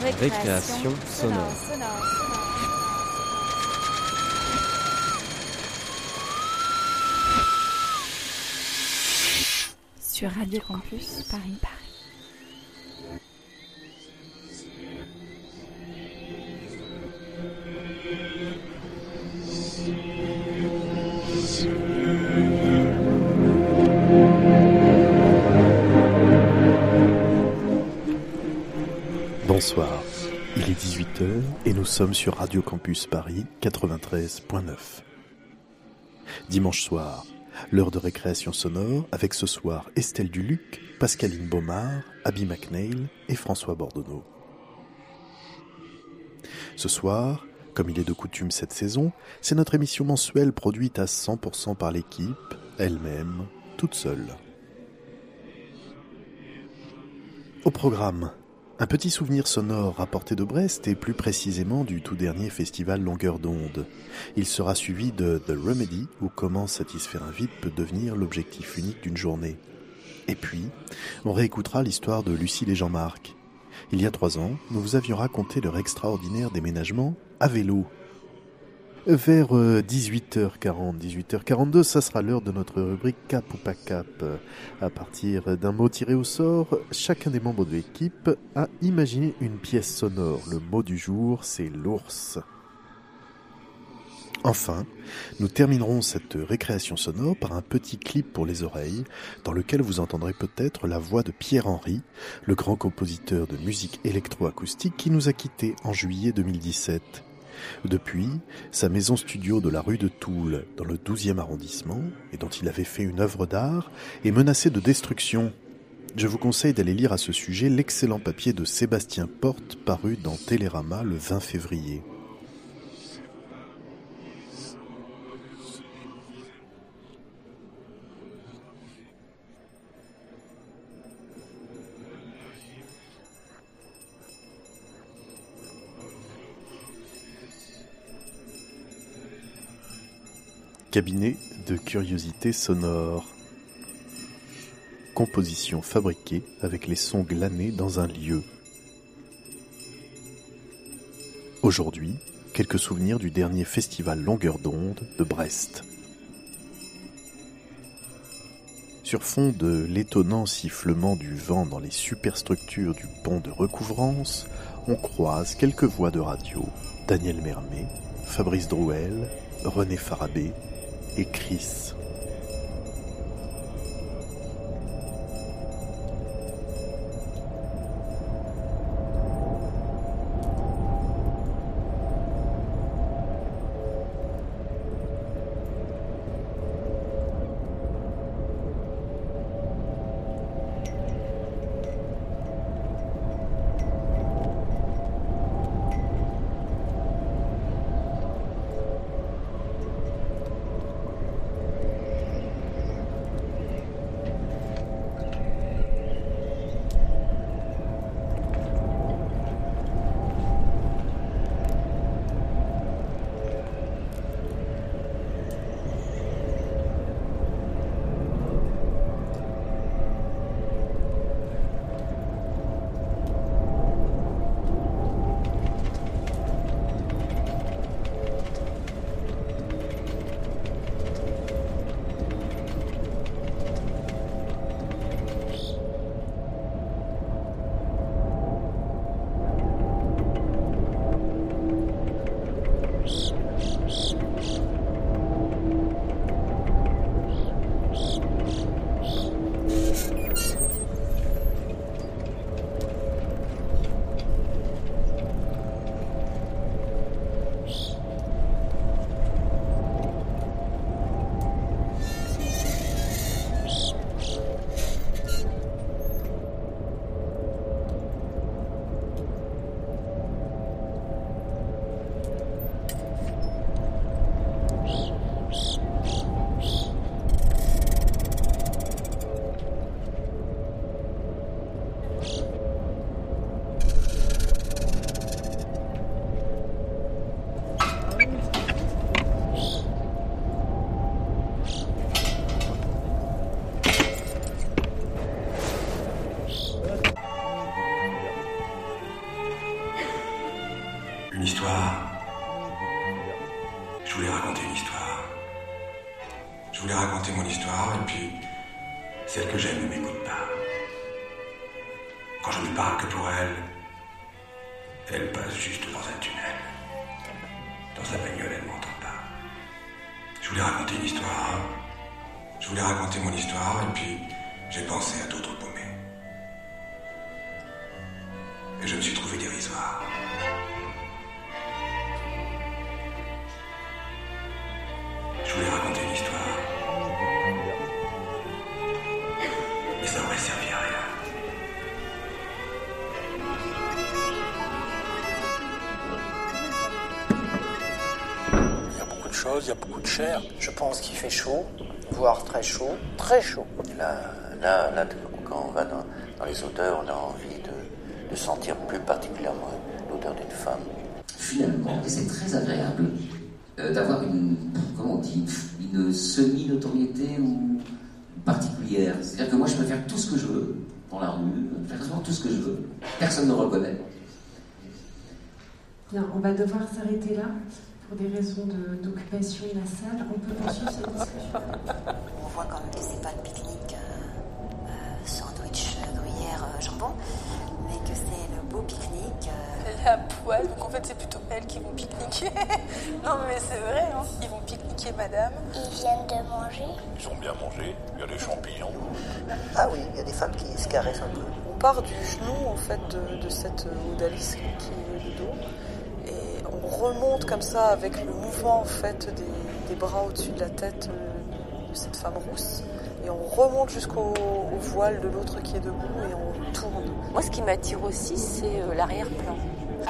Récréation sonore. Sur Radio Campus Paris. Paris. 18h et nous sommes sur Radio Campus Paris 93.9. Dimanche soir, l'heure de récréation sonore avec ce soir Estelle Duluc, Pascaline Baumard, Abby McNeil et François Bordonneau. Ce soir, comme il est de coutume cette saison, c'est notre émission mensuelle produite à 100% par l'équipe, elle-même, toute seule. Au programme, un petit souvenir sonore rapporté de Brest et plus précisément du tout dernier festival Longueur d'onde. Il sera suivi de The Remedy où comment satisfaire un vide peut devenir l'objectif unique d'une journée. Et puis, on réécoutera l'histoire de Lucille et Jean-Marc. Il y a trois ans, nous vous avions raconté leur extraordinaire déménagement à vélo vers 18h40, 18h42, ça sera l'heure de notre rubrique Cap ou pas Cap. À partir d'un mot tiré au sort, chacun des membres de l'équipe a imaginé une pièce sonore. Le mot du jour, c'est l'ours. Enfin, nous terminerons cette récréation sonore par un petit clip pour les oreilles, dans lequel vous entendrez peut-être la voix de Pierre Henry, le grand compositeur de musique électroacoustique qui nous a quittés en juillet 2017. Depuis, sa maison studio de la rue de Toul, dans le 12e arrondissement, et dont il avait fait une œuvre d'art, est menacée de destruction. Je vous conseille d'aller lire à ce sujet l'excellent papier de Sébastien Porte paru dans Télérama le 20 février. Cabinet de curiosité sonore. Composition fabriquée avec les sons glanés dans un lieu. Aujourd'hui, quelques souvenirs du dernier festival Longueur d'onde de Brest. Sur fond de l'étonnant sifflement du vent dans les superstructures du pont de recouvrance, on croise quelques voix de radio. Daniel Mermet, Fabrice Drouel, René Farabé, et. Voulais raconter mon histoire et puis j'ai pensé à d'autres paumés. Et je me suis trouvé dérisoire. Je pense qu'il fait chaud, voire très chaud, très chaud. Là, là, là quand on va dans, dans les odeurs, on a envie de, de sentir plus particulièrement l'odeur d'une femme. Finalement, et c'est très agréable euh, d'avoir une, comment on dit, une semi-notoriété ou particulière. C'est-à-dire que moi, je peux faire tout ce que je veux dans la rue, faire tout ce que je veux. Personne ne me reconnaît. Bien, on va devoir s'arrêter là pour des raisons de- d'occupation de, la salle. On peut poursuivre cette discussion. On voit quand même que c'est pas le pique-nique euh, euh, sandwich euh, gruyère euh, jambon, mais que c'est le beau pique-nique. euh, à poil, donc en fait c'est plutôt elles qui vont pique-niquer. non mais c'est vrai, hein. ils vont pique-niquer madame. Ils viennent de manger. Ils ont bien mangé, il y a des champignons. Ah oui, il y a des femmes qui se caressent un peu. On part du genou en fait de, de cette odalisque qui est le dos. Remonte comme ça avec le mouvement en fait des, des bras au-dessus de la tête euh, de cette femme rousse. Et on remonte jusqu'au au voile de l'autre qui est debout et on tourne. Moi, ce qui m'attire aussi, c'est euh, l'arrière-plan.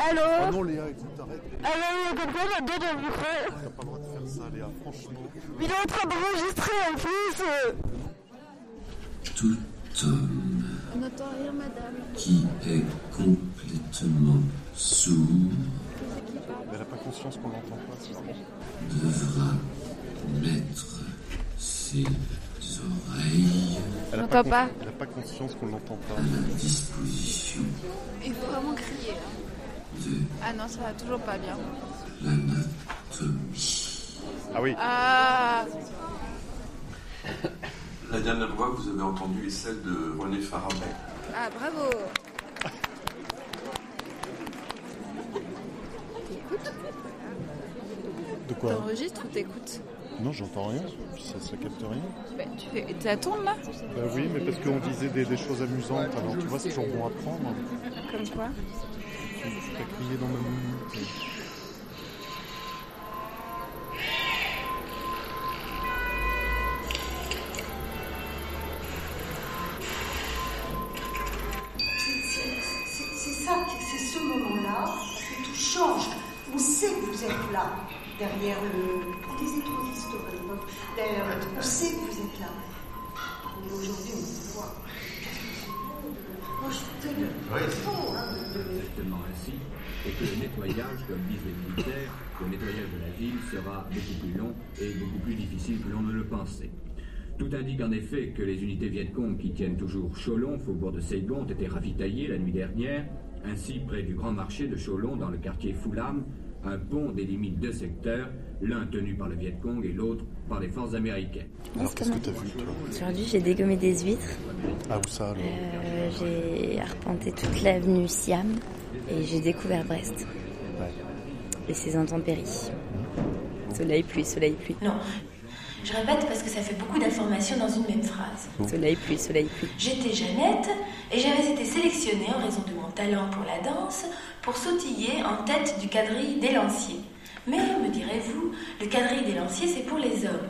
Allô Oh non, Léa, écoute, arrête. Allô, il y a quelqu'un là-dedans dans le T'as pas le droit de faire ça, Léa, franchement. Il est en train d'enregistrer en plus. Tout homme On n'entend rien, madame. qui est complètement sourd Mais elle a pas conscience qu'on l'entend pas, c'est devra mettre ses oreilles Elle a J'entends con- pas. Elle a pas conscience qu'on l'entend pas. à la disposition Il faut vraiment crier. hein. Ah non, ça va toujours pas bien. l'anatomie. Ah oui. Ah La dernière voix que vous avez entendue est celle de René Farabet. Ah, bravo T'enregistres ou t'écoutes Non, j'entends rien. Ça, ça capte rien. bah, Tu fais... Là Bah oui, mais parce qu'on disait des, des choses amusantes. Alors tu vois, c'est toujours bon à prendre. Comme quoi Tu as crié dans ma minute. Plus difficile que l'on ne le pensait. Tout indique en effet que les unités Viet Cong qui tiennent toujours Cholon, faubourg de Saigon, ont été ravitaillées la nuit dernière. Ainsi, près du grand marché de Cholon, dans le quartier Fulam, un pont délimite deux secteurs, l'un tenu par le Viet Cong et l'autre par les forces américaines. Alors qu'est-ce que t'as vu, toi Aujourd'hui, j'ai dégommé des huîtres. Ah, où ça, alors Euh, j'ai arpenté toute l'avenue Siam et j'ai découvert Brest. Et ses intempéries. Soleil, pluie, soleil, pluie. Non. Je répète parce que ça fait beaucoup d'informations dans une même phrase. Soleil, pluie, soleil, pluie. J'étais Jeannette et j'avais été sélectionnée en raison de mon talent pour la danse pour sautiller en tête du quadrille des lanciers. Mais, me direz-vous, le quadrille des lanciers, c'est pour les hommes.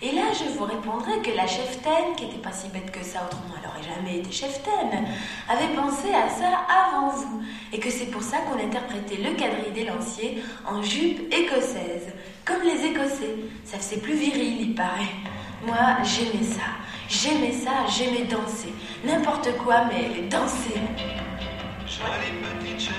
Et là, je vous répondrai que la cheftaine, qui n'était pas si bête que ça, autrement elle n'aurait jamais été cheftaine, avait pensé à ça avant vous. Et que c'est pour ça qu'on interprétait le quadrille des lanciers en jupe écossaise, comme les Écossais. Ça faisait plus viril, il paraît. Moi, j'aimais ça. J'aimais ça, j'aimais danser. N'importe quoi, mais danser. Jolie petite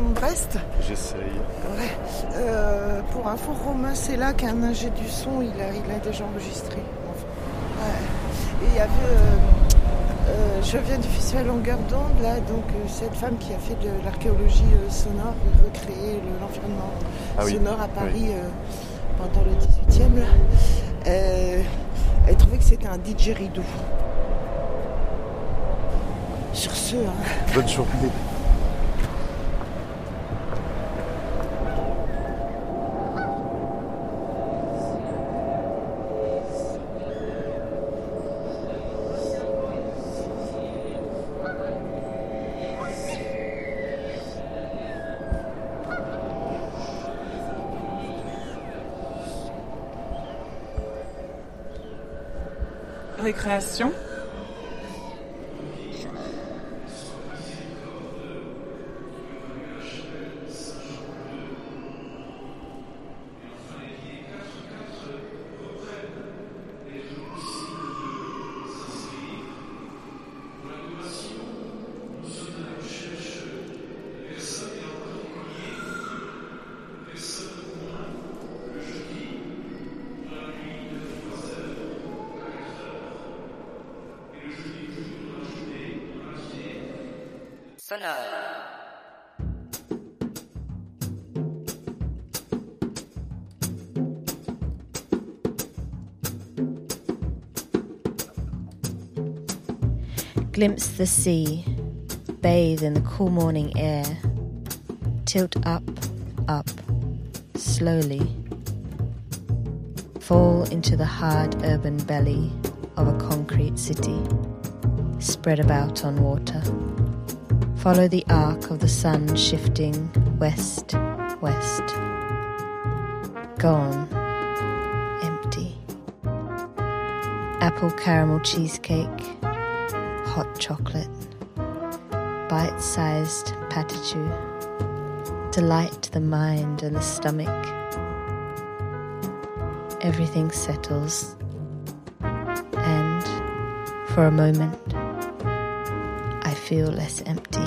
de Brest. J'essaye. Ouais. Euh, pour Info Romain, c'est là qu'un ingé du son, il a, il a déjà enregistré. Enfin, ouais. Et il y avait. euh, euh, je viens du festival Longueur d'onde, là, donc euh, cette femme qui a fait de l'archéologie sonore et recréé le- l'environnement Ah oui, sonore à Paris oui. pendant le 18e, là. Euh, elle trouvait que c'était un didgeridoo. Sur ce, hein. Bonne journée. Récréation. Glimpse the sea, bathe in the cool morning air, tilt up, up, slowly. Fall into the hard urban belly of a concrete city, spread about on water. Follow the arc of the sun shifting west, west. Gone, empty. Apple caramel cheesecake, hot chocolate, bite sized patachou. Delight the mind and the stomach. Everything settles, and for a moment, I feel less empty.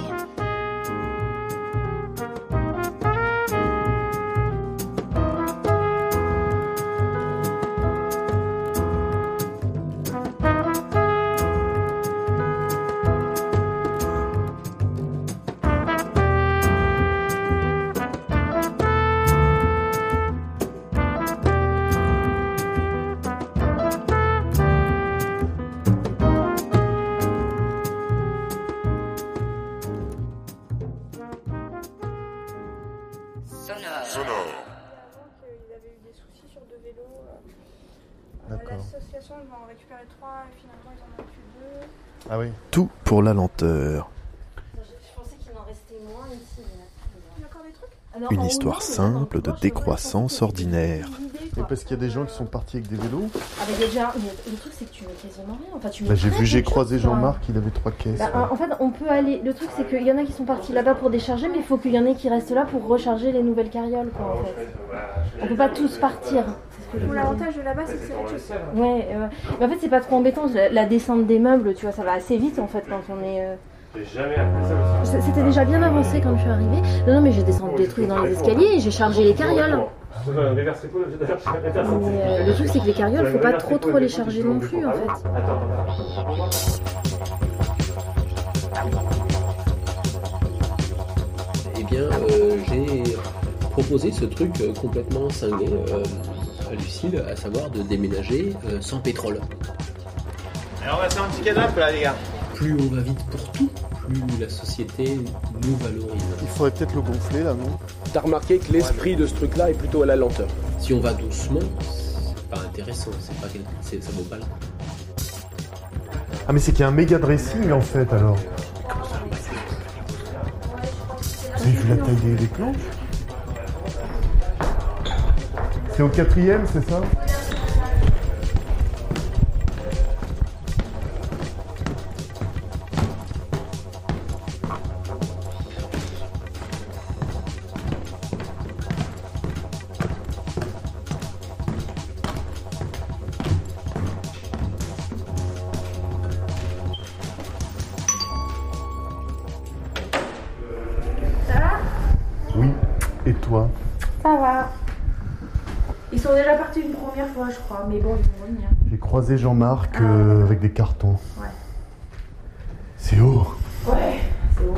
L'association, en ont récupéré trois et finalement ils en ont plus deux. Ah oui. Tout pour la lenteur. Je pensais qu'il en restait moins ici. Il y a encore des trucs? Une histoire simple de décroissance ordinaire. Et parce qu'il y a des gens qui sont partis avec des vélos Ah mais déjà, mais le truc c'est que tu mets quasiment rien. Enfin, tu mets Bah, J'ai vu, j'ai croisé. Jean-Marc, il avait trois caisses. Bah, en en fait, on peut aller. Le truc, c'est qu'il y en a qui sont partis là-bas pour décharger, mais il faut qu'il y en ait qui restent là pour recharger les nouvelles carrioles, quoi, en fait. On peut pas tous partir. Bon, l'avantage de là-bas, c'est que c'est. Ouais, euh, mais en fait, c'est pas trop embêtant. La, la descente des meubles, tu vois, ça va assez vite en fait quand on est. euh, J'ai jamais appris ça C'était déjà bien avancé quand je suis arrivée. Non, non, mais j'ai descendu des trucs dans les escaliers et j'ai chargé les carrioles. Mais, euh, le truc, c'est que les carrioles, faut pas trop trop les charger non plus, en fait. Eh bien, euh, j'ai proposé ce truc complètement cinglé euh, à Lucille, à savoir de déménager euh, sans pétrole. Alors on va faire un petit canap là les gars. Plus on va vite pour tout, plus la société nous valorise. Il faudrait peut-être le gonfler là, non? T'as remarqué que l'esprit de ce truc-là est plutôt à la lenteur. Si on va doucement, c'est pas intéressant, c'est pas c'est- ça vaut pas le coup. Ah, mais c'est qu'il y a un méga dressing en fait alors. Vous avez vu la taille des planches C'est au quatrième, c'est ça Ça va? Oui. Et toi? Ça va. Ils sont déjà partis une première fois, je crois, mais bon, ils vont revenir. J'ai croisé Jean-Marc euh, avec des cartons. Ouais. C'est haut. Ouais, c'est haut.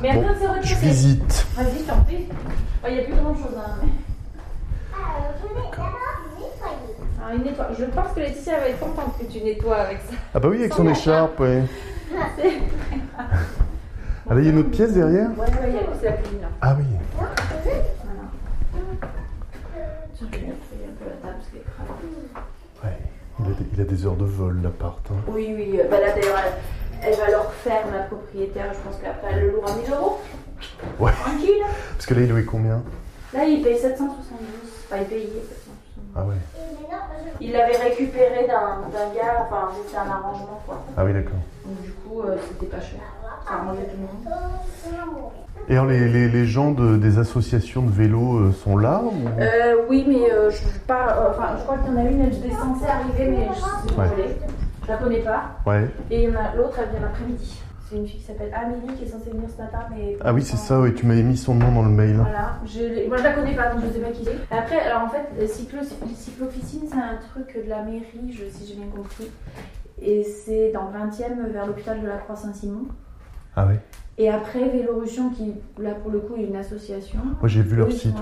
Mais Bon, c'est vrai que je visite. Vas-y, t'en prie. Il n'y a plus grand chose, hein. Mais... Ah, nettoie. Je pense que Laetitia va être contente que tu nettoies avec ça. Ah bah oui, avec son écharpe, ouais. C'est- Ah là, il y a une autre pièce derrière? Ouais, ouais, c'est la cuisine. Ah oui. Voilà. Tiens, je vais nettoyer un peu la table parce qu'elle est Ouais. Il a, des, il a des heures de vol, l'appart. hein. Oui, oui. euh, Bah là, d'ailleurs, elle, elle va leur faire la propriétaire. Je pense qu'après, elle le louera 1000 euros. Ouais. Tranquille. Parce que là, il louait combien? Là, il paye 772. Enfin, il payait 772. Ah ouais. Il l'avait récupéré d'un d'un gars. Enfin, c'était un arrangement, quoi. Ah oui, d'accord. Donc, du coup, euh, c'était pas cher. Ça arrangeait tout le monde. Et alors, les, les, les gens de, des associations de vélo euh, sont là ou... Euh, oui, mais euh, je, pas, euh, enfin, je crois qu'il y en a une, elle est censée arriver, mais je sais pas Ouais. Je la connais pas. Ouais. Et l'autre, elle vient l'après-midi. C'est une fille qui s'appelle Amélie qui est censée venir ce matin, mais. Ah oui, c'est ça, oui, tu m'avais mis son nom dans le mail. Voilà, je, moi je la connais pas, donc je sais pas qui c'est. Après, alors en fait, cyclo, cyclofficine, c'est un truc de la mairie, je, si j'ai bien compris. Et c'est dans le 20e, vers l'hôpital de la Croix-Saint-Simon. Ah oui. Et après, Vélorussion, qui là pour le coup est une association. Moi, j'ai vu leur site,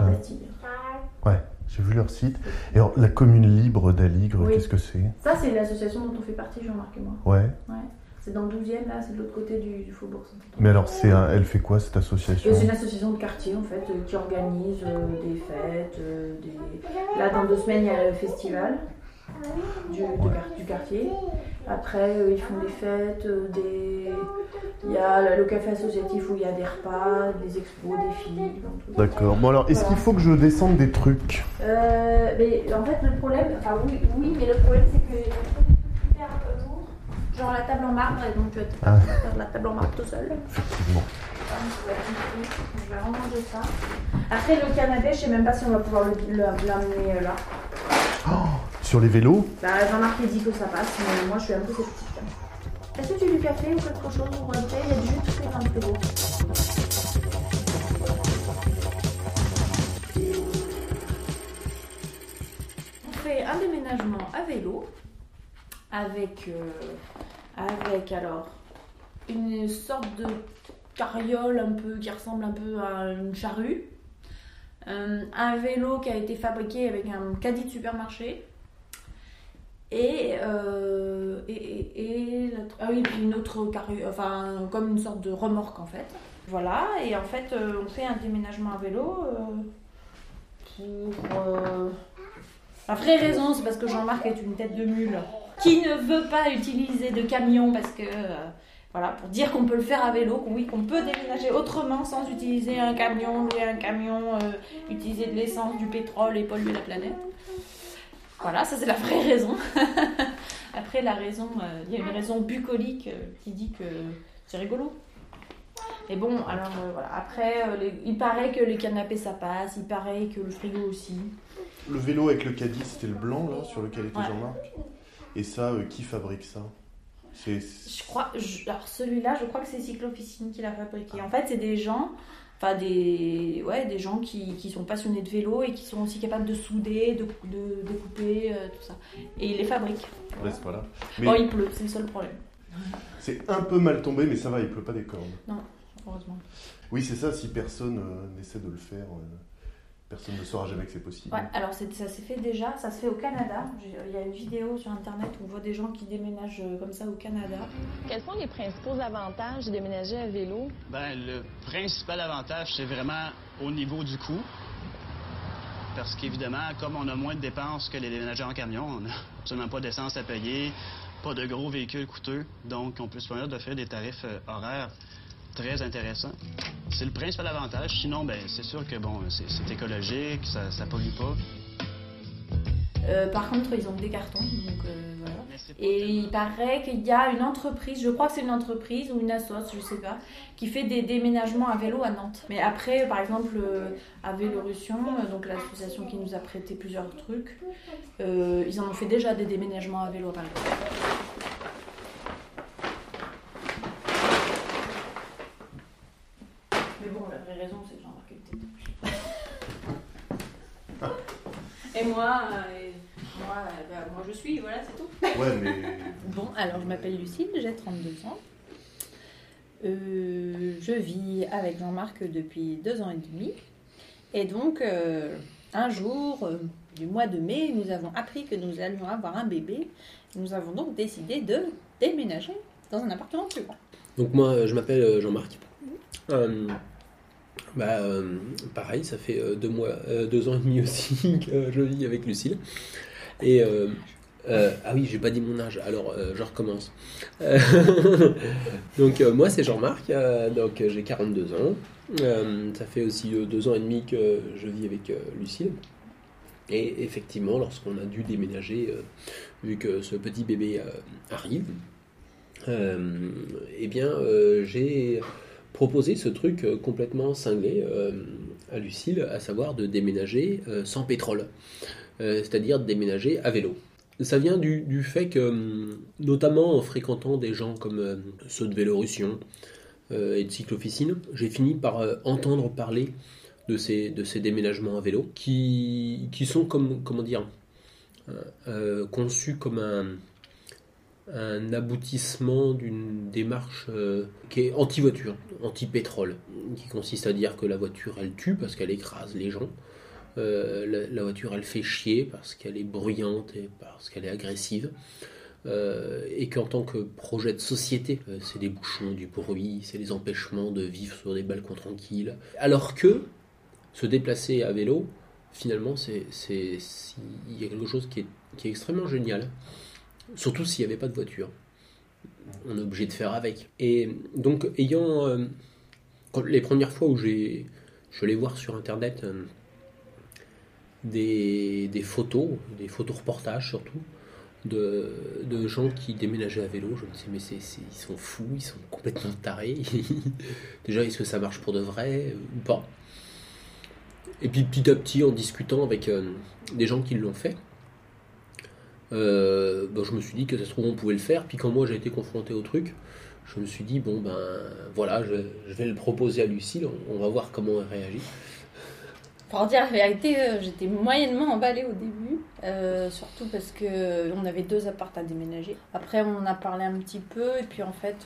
ouais. J'ai vu leur site. Et alors, la commune libre d'Aligre, Oui. qu'est-ce que c'est? Ça, c'est l'association dont on fait partie, Jean-Marc et moi. Ouais. Ouais. C'est dans le 12e, là, c'est de l'autre côté du, du faubourg. Mais alors, c'est un- elle fait quoi cette association? C'est une association de quartier en fait euh, qui organise euh, des fêtes. euh, des... Là, dans deux semaines, il y a le festival du, de du quartier. Après, euh, ils font des fêtes, euh, des... il y a le café associatif où il y a des repas, des expos, des films. D'accord. Bon, alors, est-ce Voilà. qu'il faut que je descende des trucs? Euh, mais en fait, le problème, enfin oui, oui mais le problème c'est que hyper lourds, genre la table en marbre, et donc tu vas te Ah. faire la table en marbre tout seul. Effectivement. Je vais ranger ça. Après, le canapé, je sais même pas si on va pouvoir l'amener là. Les vélos Bah, Jean-Marc il dit que ça passe, mais moi je suis un peu sceptique. Est-ce que tu veux du café ou quelque chose ou un thé Il y a du jus de dans le. On fait un déménagement à vélo avec, euh, avec alors une sorte de carriole un peu qui ressemble un peu à une charrue. Euh, un vélo qui a été fabriqué avec un caddie de supermarché. Et, euh, et, et, et ah oui, puis une autre carrure, enfin comme une sorte de remorque en fait. Voilà, et en fait euh, on fait un déménagement à vélo pour... euh, La vraie raison c'est parce que Jean-Marc est une tête de mule qui ne veut pas utiliser de camion parce que... voilà, pour dire qu'on peut le faire à vélo, oui, qu'on peut déménager autrement sans utiliser un camion, louer un camion, utiliser de l'essence, du pétrole et polluer la planète. Voilà, ça c'est la vraie raison. Après, la raison, euh, il y a une raison bucolique euh, qui dit que c'est rigolo. Et bon, alors euh, voilà, après, euh, les- il paraît que les canapés ça passe, il paraît que le frigo aussi. Le vélo avec le caddie, c'était le blanc là sur lequel était Ouais. Jean-Marc? Et ça, euh, qui fabrique ça? C'est Je crois, je- alors celui-là, je crois que c'est Cyclofficine qui l'a fabriqué. En fait, c'est des gens, Enfin, des, ouais, des gens qui, qui sont passionnés de vélo et qui sont aussi capables de souder, de, de découper, euh, tout ça. Et ils les fabriquent. Ouais, c'est- voilà. Bon, il pleut, c'est le seul problème. C'est un peu mal tombé, mais ça va, il pleut pas des cornes. Non, heureusement. Oui, c'est ça, si personne euh, n'essaie de le faire, euh, personne ne saura jamais que c'est possible. Ouais, alors ça s'est fait déjà, ça se fait au Canada. Il y a une vidéo sur internet où on voit des gens qui déménagent euh, comme ça au Canada. Quels sont les principaux avantages de déménager à vélo? Ben, le principal avantage, c'est vraiment au niveau du coût. Parce qu'évidemment, comme on a moins de dépenses que les déménageurs en camion, on n'a absolument pas d'essence à payer, pas de gros véhicules coûteux, donc on peut se permettre d'offrir des tarifs euh, horaires très intéressants. C'est le principal avantage. Sinon, ben, c'est sûr que bon, c'est écologique, ça, ça pollue pas. Euh, par contre, ils ont des cartons, donc euh, voilà. Et il paraît qu'il y a une entreprise, je crois que c'est une entreprise ou une assoce, je sais pas, qui fait des déménagements à vélo à Nantes. Mais après, par exemple, euh, à Vélorussion, euh, donc l'association qui nous a prêté plusieurs trucs, ils en ont fait déjà des déménagements à vélo à Paris. Mais bon, la vraie raison, c'est que Jean-Marc était Et moi, euh, et moi, euh, bah, moi je suis, voilà, c'est tout. Ouais, mais. Bon, alors je m'appelle Lucille, j'ai 32 ans. Euh, je vis avec Jean-Marc depuis deux ans et demi. Et donc, euh, un jour euh, du mois de mai, nous avons appris que nous allions avoir un bébé. Nous avons donc décidé de déménager dans un appartement plus grand. Donc moi, je m'appelle Jean-Marc. Euh, bah, euh, pareil, ça fait euh, deux, mois, euh, deux ans et demi aussi que je vis avec Lucille. Et ah oui, j'ai pas dit mon âge, alors je recommence. Donc moi, c'est Jean-Marc, donc j'ai 42 ans. Ça fait aussi deux ans et demi que je vis avec Lucille. Et effectivement, lorsqu'on a dû déménager, vu que ce petit bébé arrive, eh bien, j'ai proposé ce truc euh, complètement cinglé euh, à Lucille, à savoir de déménager euh, sans pétrole, c'est-à-dire de déménager à vélo. Ça vient du, fait que, hum, notamment en fréquentant des gens comme ceux de Vélorussion et de cyclo-officine, j'ai fini par entendre parler de ces, déménagements à vélo qui, sont comme, comment dire, conçus comme un, un aboutissement d'une démarche euh, qui est anti-voiture, anti-pétrole, qui consiste à dire que la voiture elle tue parce qu'elle écrase les gens, Euh, la, voiture elle fait chier parce qu'elle est bruyante et parce qu'elle est agressive, Euh, et qu'en tant que projet de société, c'est des bouchons, du bruit, c'est les empêchements de vivre sur des balcons tranquilles, alors que se déplacer à vélo, finalement, c'est- il y a quelque chose qui est, qui est extrêmement génial. Surtout s'il n'y avait pas de voiture. On est obligé de faire avec. Et donc, ayant. euh, les premières fois où j'ai. Je allé voir sur internet euh, des, photos, des photos reportages surtout, de, gens qui déménageaient à vélo. Je me disais, mais c'est- ils sont fous, ils sont complètement tarés. Déjà, est-ce que ça marche pour de vrai ou pas? Et puis petit à petit, en discutant avec euh, des gens qui l'ont fait, euh, ben, je me suis dit que ça se trouve on pouvait le faire. Puis quand moi j'ai été confronté au truc, je me suis dit bon ben voilà, je, vais le proposer à Lucille, on, va voir comment elle réagit. Pour dire la vérité, euh, j'étais moyennement emballée au début, euh, surtout parce que on avait deux apparts à déménager. Après, on en a parlé un petit peu, et puis en fait,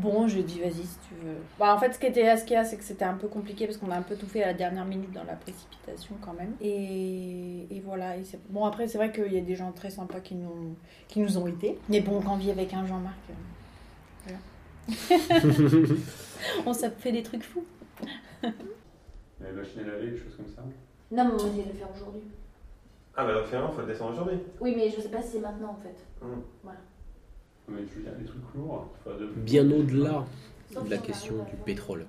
bon, j'ai dit vas-y si tu veux. Bah, en fait, ce qui était, ce qu'il y a, c'est que c'était un peu compliqué parce qu'on a un peu tout fait à la dernière minute dans la précipitation quand même. Et, et voilà. Et bon, après, c'est vrai qu'il y a des gens très sympas qui nous, qui nous ont aidés. Mais bon, quand on vit avec un Jean-Marc, euh, voilà. on s'est fait des trucs fous. La machine à laver, des choses comme ça Non, mais on va essayer de le faire aujourd'hui. Ah bah finalement, faut le descendre aujourd'hui. Oui, mais je sais pas si c'est maintenant en fait. Hum. Voilà. Mais tu veux dire des trucs lourds faut de- Bien au-delà de la question du pétrole.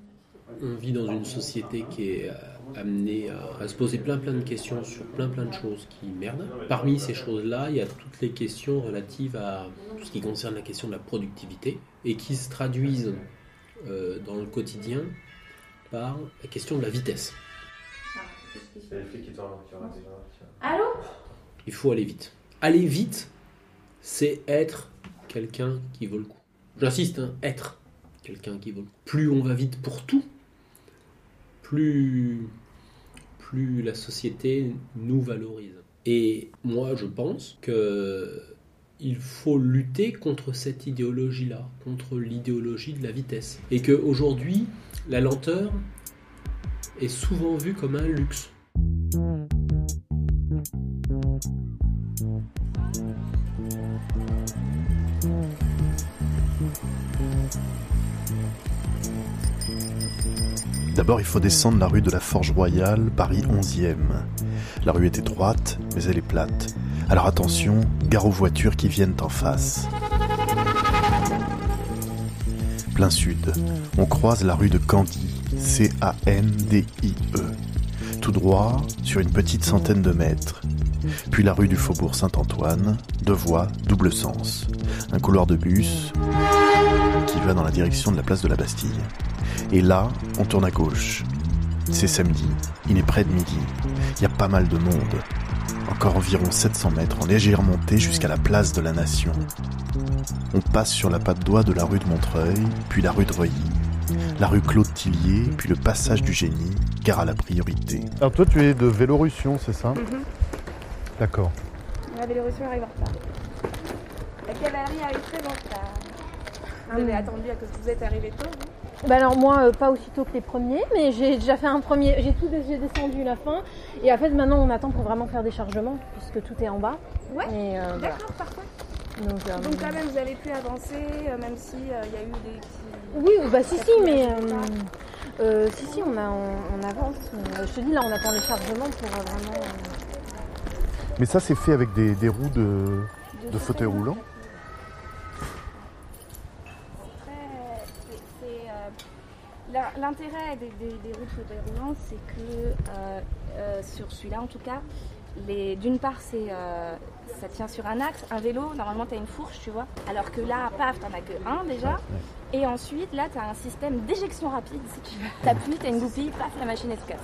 On vit dans une société qui est euh, amenée à, à se poser plein plein de questions sur plein plein de choses qui merdent. Parmi ces choses-là, il y a toutes les questions relatives à tout ce qui concerne la question de la productivité et qui se traduisent euh, dans le quotidien par la question de la vitesse. Allô? Il faut aller vite. Aller vite, c'est être quelqu'un qui vaut le coup. J'insiste, hein, être quelqu'un qui vaut le coup. Plus on va vite pour tout, plus, plus la société nous valorise. Et moi, je pense que il faut lutter contre cette idéologie-là, contre l'idéologie de la vitesse. Et qu'aujourd'hui, la lenteur est souvent vue comme un luxe. D'abord, il faut descendre la rue de la Forge Royale, Paris 11e. La rue est étroite, mais elle est plate. Alors attention, gare aux voitures qui viennent en face. Plein sud, on croise la rue de Candy, C-A-N-D-I-E. Tout droit, sur une petite centaine de mètres. Puis la rue du Faubourg Saint-Antoine, deux voies, double sens. Un couloir de bus qui va dans la direction de la place de la Bastille. Et là, on tourne à gauche. C'est samedi, il est près de midi. Il y a pas mal de monde. Encore environ 700 mètres en légère montée jusqu'à la place de la Nation. On passe sur la patte d'oie de la rue de Montreuil, puis la rue de Reuilly, la rue Claude Tillier, puis le passage du Génie, gare à la priorité. Alors toi, tu es de Vélorussion, c'est ça Mhm. D'accord. La Vélorussion arrive en retard. La cavalerie arrive très en retard. Vous avez attendu à que vous êtes arrivé tôt, vous Bah alors moi euh, pas aussitôt que les premiers, mais j'ai déjà fait un premier, j'ai tout j'ai descendu la fin et en fait maintenant on attend pour vraiment faire des chargements puisque tout est en bas. Ouais, euh, voilà. d'accord, parfait. Donc, euh, Donc quand même, vous avez pu avancer, euh, même si euh, il y a eu des petits... Oui, bah si si mais euh, euh, si si on a on, on avance. je te dis là on attend les chargements pour euh, vraiment. euh, Mais ça, c'est fait avec des, des roues de, de fauteuil roulant Très- c'est- c'est, euh, l'in- L'intérêt des, des, des fauteuil roulant, c'est que euh, euh, sur celui-là en tout cas, d'une part c'est euh, ça tient sur un axe, un vélo, normalement tu as une fourche, tu vois, alors que là, paf, t'en as que un déjà. Et ensuite, là, tu as un système d'éjection rapide, si tu veux. T'appuies, t'as une goupille, paf, la machine elle se casse.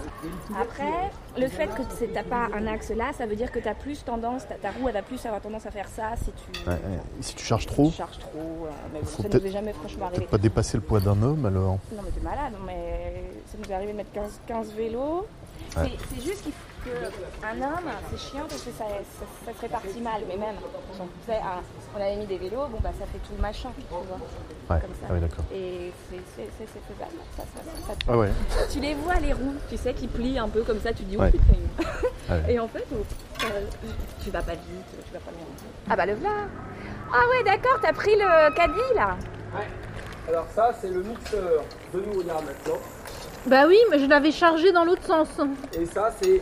Après, le fait que tu n'as pas un axe là, ça veut dire que tu as plus tendance, ta, ta roue elle va plus avoir tendance à faire ça si tu, Ouais, ouais. Si tu charges trop, tu charges trop. euh, mais bon, ça nous est jamais franchement arrivé. pas dépasser le poids d'un homme alors. Non mais t'es malade, mais ça nous est arrivé de mettre 15, 15 vélos. Ouais. C'est juste qu'il faut qu'un homme, c'est chiant parce que ça, ça, ça se répartit mal, mais même, on, faisait un- on avait mis des vélos, bon bah ça fait tout le machin, tu vois. Ouais. Comme ça. Ah oui, d'accord. Et c'est faisable. Ça, ça, ça, ça- Ah ouais. Tu les vois les roues, tu sais, qui plient un peu comme ça, tu dis oh Ouais. putain. Ouais. Et en fait, oh, euh, tu vas pas vite, tu vas pas bien. Ah bah le voilà. Ah ouais d'accord, t'as pris le caddie là. Alors ça, c'est le mixeur de nous là maintenant. Bah oui, mais je l'avais chargé dans l'autre sens. Et ça, c'est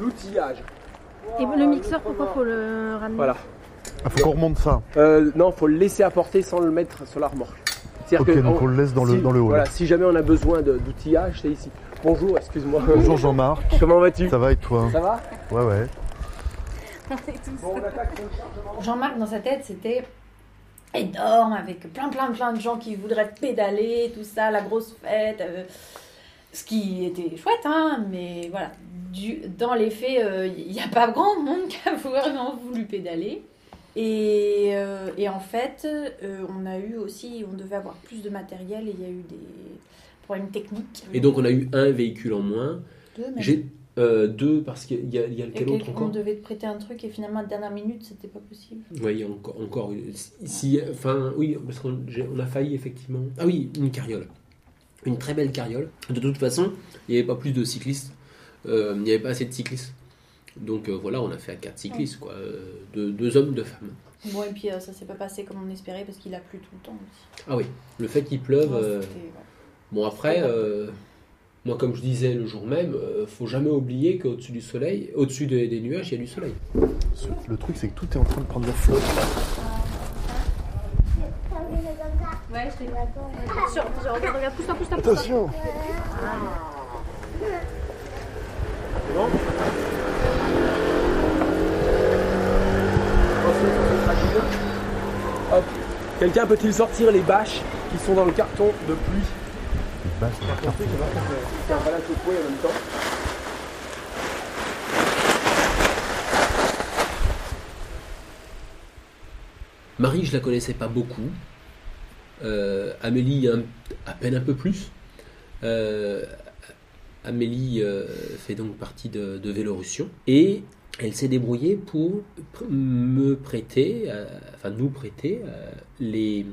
l'outillage. Et le mixeur, pourquoi faut le ramener Voilà. Ah, faut qu'on remonte ça. Euh, non, faut le laisser apporter sans le mettre sur la remorque. C'est-à-dire Ok, que donc on le laisse dans le- dans le hall. Voilà, si jamais on a besoin d'outillage, c'est ici. Bonjour, excuse-moi. Bonjour Jean-Marc. Comment vas-tu? Ça va et toi? Ça va? Ouais, ouais. Bon, on. Jean-Marc, dans sa tête, c'était énorme, avec plein, plein, plein de gens qui voudraient pédaler, tout ça, la grosse fête. euh, ce qui était chouette, hein, mais voilà. Du, dans les faits, il n'y a pas grand monde qui a vraiment voulu pédaler. Et, euh, et en fait, euh, on a eu aussi, on devait avoir plus de matériel et il y a eu des problèmes techniques. Et donc on a eu un véhicule en moins. Deux, même. J'ai euh, deux parce qu'il y a, il y a Et lequel autre quel- on encore? devait te prêter un truc et finalement, à la dernière minute, c'était pas possible. Oui, il y a encore, encore si, enfin, oui, parce qu'on j'ai- on a failli effectivement. Ah oui, une carriole. Une très belle carriole. De toute façon, il n'y avait pas plus de cyclistes. Euh, il n'y avait pas assez de cyclistes. Donc euh, voilà, on a fait à quatre cyclistes, quoi. Euh, deux, deux hommes, deux femmes. Bon, et puis euh, ça s'est pas passé comme on espérait parce qu'il a plu tout le temps aussi. Ah oui, le fait qu'il pleuve. Ouais, euh, c'était- ouais. Bon, après, euh, moi, comme je disais le jour même, euh, faut jamais oublier qu'au-dessus du soleil, au-dessus des, des nuages, il y a du soleil. Le truc, c'est que tout est en train de prendre la flotte. Attention, attention, regarde, regarde, pousse-toi, pousse-toi, pousse-toi. Attention C'est bon Hop. Quelqu'un peut-il sortir les bâches qui sont dans le carton de pluie Les bâches dans le carton. En même temps. Marie, je la connaissais pas beaucoup. Euh, Amélie, un- à peine un peu plus. Euh, Amélie euh, fait donc partie de, Vélorussion et elle s'est débrouillée pour me prêter, enfin nous prêter les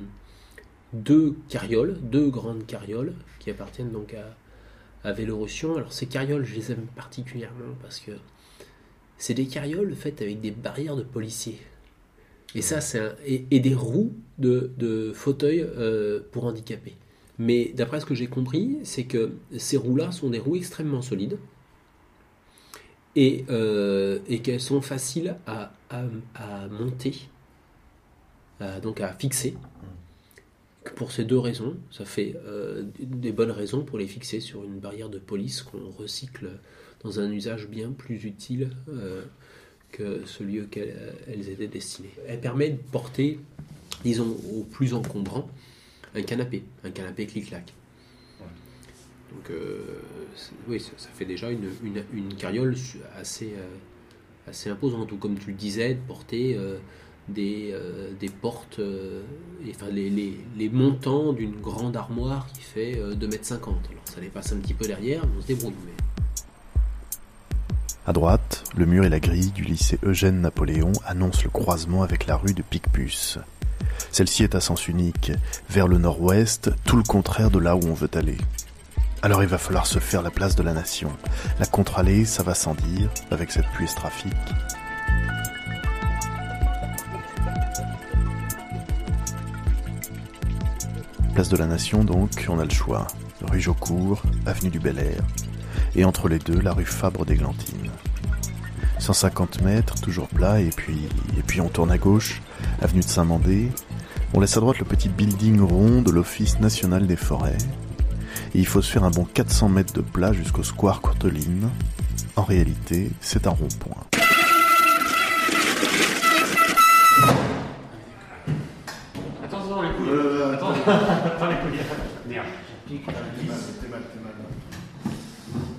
deux carrioles, deux grandes carrioles qui appartiennent donc à, à Vélorussion. Alors ces carrioles, je les aime particulièrement parce que c'est des carrioles faites avec des barrières de policiers. Et ça, c'est et, des roues de, de fauteuils euh, pour handicapés. Mais d'après ce que j'ai compris, c'est que ces roues-là sont des roues extrêmement solides et, euh, qu'elles sont faciles à, monter, donc à fixer. Pour ces deux raisons, ça fait euh, des bonnes raisons pour les fixer sur une barrière de police qu'on recycle dans un usage bien plus utile que celui auquel euh, elles étaient destinées. Elle permet de porter, disons, au plus encombrant, un canapé, un canapé clic-clac. Donc, euh, oui, ça, fait déjà une, une, une carriole assez, euh, assez imposante. Ou comme tu le disais, de porter des, des portes, enfin, les, les, les montants d'une grande armoire qui fait euh, 2,50 m. Alors, ça les passe un petit peu derrière, mais on se débrouille. Mais... À droite, le mur et la grille du lycée Eugène Napoléon annoncent le croisement avec la rue de Picpus. Celle-ci est à sens unique, vers le nord-ouest, tout le contraire de là où on veut aller. Alors il va falloir se faire la place de la nation. La contre-allée, ça va sans dire, avec cette pluie trafic. Place de la Nation donc, on a le choix. Rue Jaucourt, avenue du Bel Air, et entre les deux, la rue Fabre d'Églantine. 150 mètres, toujours plat, et puis, et puis on tourne à gauche, avenue de Saint-Mandé. On laisse à droite le petit building rond de l'Office national des forêts. Et il faut se faire un bon 400 mètres de plat jusqu'au square Courteline. En réalité, c'est un rond-point. Attention les couilles. Attends, attends les couilles. Merde. Pique. T'es mal, t'es mal, t'es mal.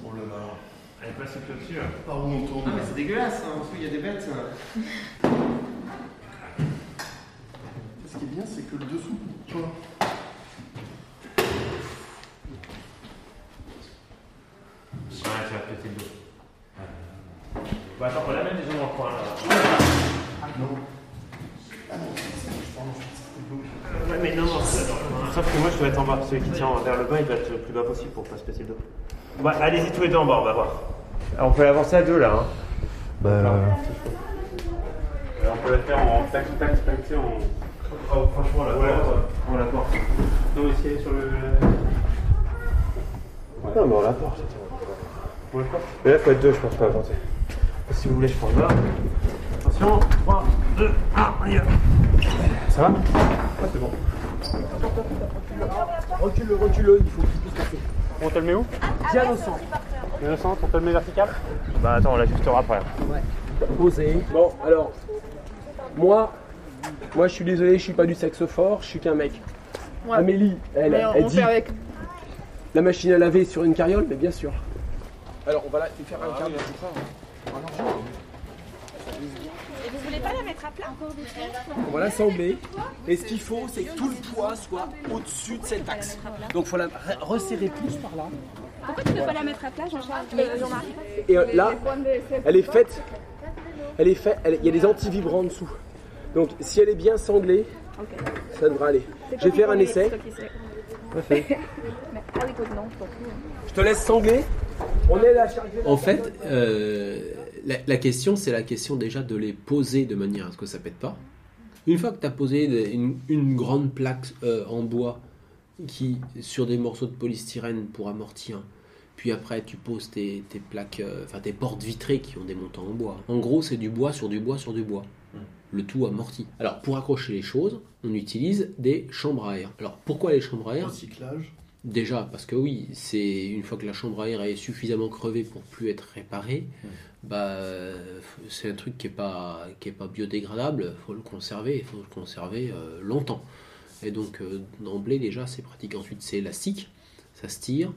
Oh là là. Par où on tourne Ah mais c'est dégueulasse, hein, en dessous il y a des bêtes. Ce qui est bien, c'est que le dessous, tu vois. Ouais, tu vas péter le dos. Bah attends, on la met déjà dans le coin là. Non. Euh, Ouais, mais non, non, c'est- sauf que moi je dois être en bas. Celui qui tient vers le bas, il doit être le plus bas possible pour pas se péter le dos. Ouais, allez-y tous les deux en bas, on va voir. Alors, on peut l'avancer à deux là. Hein. Bah. Alors, on peut la faire en tac tac tac, tu sais, en. Oh, franchement, la Ouais, porte. On la porte. Non, mais si elle est sur le. Non, mais on la porte. On la porte. Mais là, faut être deux, je pense pas avancer. Si vous voulez, je prends là. Attention, 3, 2, 1, on y va. Ça va? Ouais, c'est bon. Recule-le, recule-le, il faut qu'il puisse passer. On te le met où? Bien au centre. Centre, on te le met vertical Bah attends, on l'ajustera après. Posé. Bon, alors, moi, moi je suis désolé, je suis pas du sexe fort, je suis qu'un mec. Ouais. Amélie, elle, Mais on- elle on dit fait avec. la machine à laver sur une carriole, mais bien sûr. Alors on va la faire un carriole. Et vous voulez pas la mettre à plat On va l'assembler. Et ce qu'il faut, c'est que tout le poids soit au-dessus de cette axe. Donc il faut la re- resserrer plus par là. Pourquoi tu peux pas la mettre à plat, Jean-Charles Euh, Et euh, là, elle est faite. Elle est faite. Il y a des anti-vibrants en dessous. Donc si elle est bien sanglée, ça devrait aller. Je vais faire un essai. Parfait. Ah non, je te laisse sangler. On est là. En fait, euh, la, la question, c'est la question déjà de les poser de manière à ce que ça pète pas. Une fois que tu as posé une, une grande plaque euh, en bois qui sur des morceaux de polystyrène pour amortir, puis après tu poses tes, tes plaques, euh, enfin tes portes vitrées qui ont des montants en bois. En gros, c'est du bois sur du bois sur du bois. Le tout amorti. Alors, pour accrocher les choses, on utilise des chambres à air. Alors, pourquoi les chambres à air? Recyclage. Déjà, parce que oui, c'est une fois que la chambre à air est suffisamment crevée pour plus être réparée, bah, euh, c'est un truc qui est pas qui est pas biodégradable. Il faut le conserver, il faut le conserver euh, longtemps. Et donc euh, d'emblée déjà, c'est pratique. Ensuite, c'est élastique, ça se tire,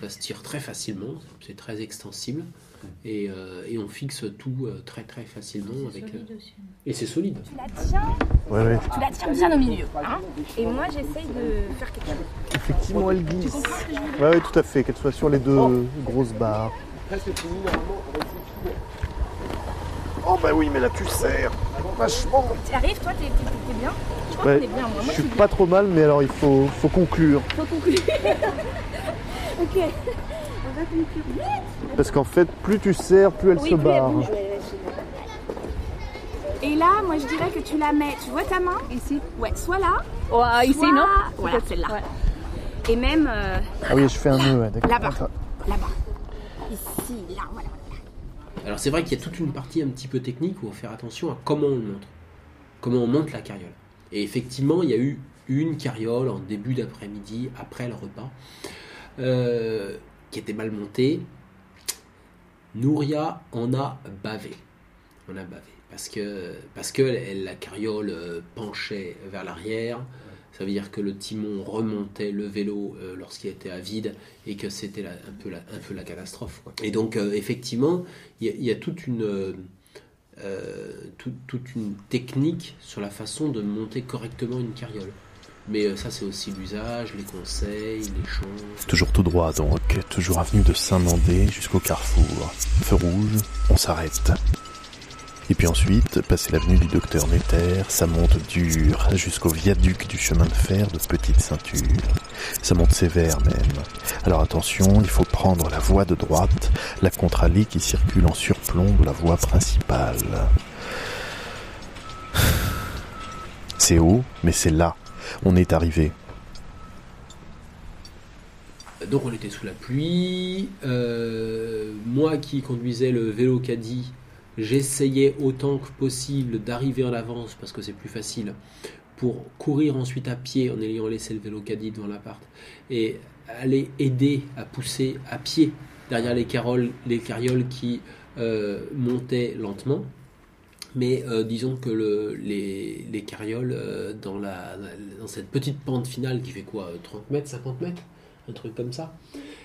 ça se tire très facilement, c'est très extensible. Et, euh, et on fixe tout euh, très très facilement avec. solide euh, aussi. et c'est solide. Tu la tiens, Ouais, ouais. tu la tiens bien au milieu. hein. et moi, j'essaye de faire quelque chose. Effectivement, elle glisse. Tu comprends ce que je veux dire Ouais, ouais, tout à fait, qu'elle soit sur les deux grosses barres. Oh bah oui, mais là tu serres vachement. Tu arrives, toi, t'es t'es- t'es bien Je crois Ouais, qu'on est bien, moi. je suis bien. pas trop mal, mais alors il faut, faut conclure. Faut conclure. ok. On va conclure vite. Parce qu'en fait, plus tu serres, plus elle Oui, se plus elle barre. bouge, ouais, ouais, c'est bon. Et là, moi je dirais que tu la mets, tu vois ta main Ici Ouais, soit là. Ouais, ici, soit- non Voilà, celle-là. Ouais. Et même euh, Ah oui, je fais un nœud, ouais, d'accord. là-bas. Là-bas. Ici, là, voilà. Alors c'est vrai qu'il y a toute une partie un petit peu technique où on va faire attention à comment on le monte. Comment on monte la carriole. Et effectivement, il y a eu une carriole en début d'après-midi, après le repas, euh, qui était mal montée. Nouria en a bavé. On a bavé. Parce que, parce la carriole euh, penchait vers l'arrière. Ça veut dire que le timon remontait le vélo euh, lorsqu'il était à vide et que c'était un, peu la, un peu la catastrophe. Et donc, effectivement, il y, a- toute une technique sur la façon de monter correctement une carriole. Mais euh, ça, c'est aussi l'usage, les conseils, les choses. Toujours tout droit donc, toujours avenue de Saint-Mandé jusqu'au carrefour. Feu rouge, on s'arrête. Et puis ensuite, passer l'avenue du docteur Netter, ça monte dur jusqu'au viaduc du chemin de fer de Petite Ceinture. Ça monte sévère même. Alors attention, il faut prendre la voie de droite, la contre-allée qui circule en surplomb de la voie principale. C'est haut, mais c'est là. On est arrivé. Donc on était sous la pluie. Euh, moi qui conduisais le vélo caddie, j'essayais autant que possible d'arriver en avance parce que c'est plus facile pour courir ensuite à pied en ayant laissé le vélo caddie devant l'appart et aller aider à pousser à pied derrière les, carrioles, les carrioles qui euh, montaient lentement. Mais euh, disons que le- les, les carrioles, euh, dans, la, dans cette petite pente finale qui fait quoi euh, 30 mètres, 50 mètres Un truc comme ça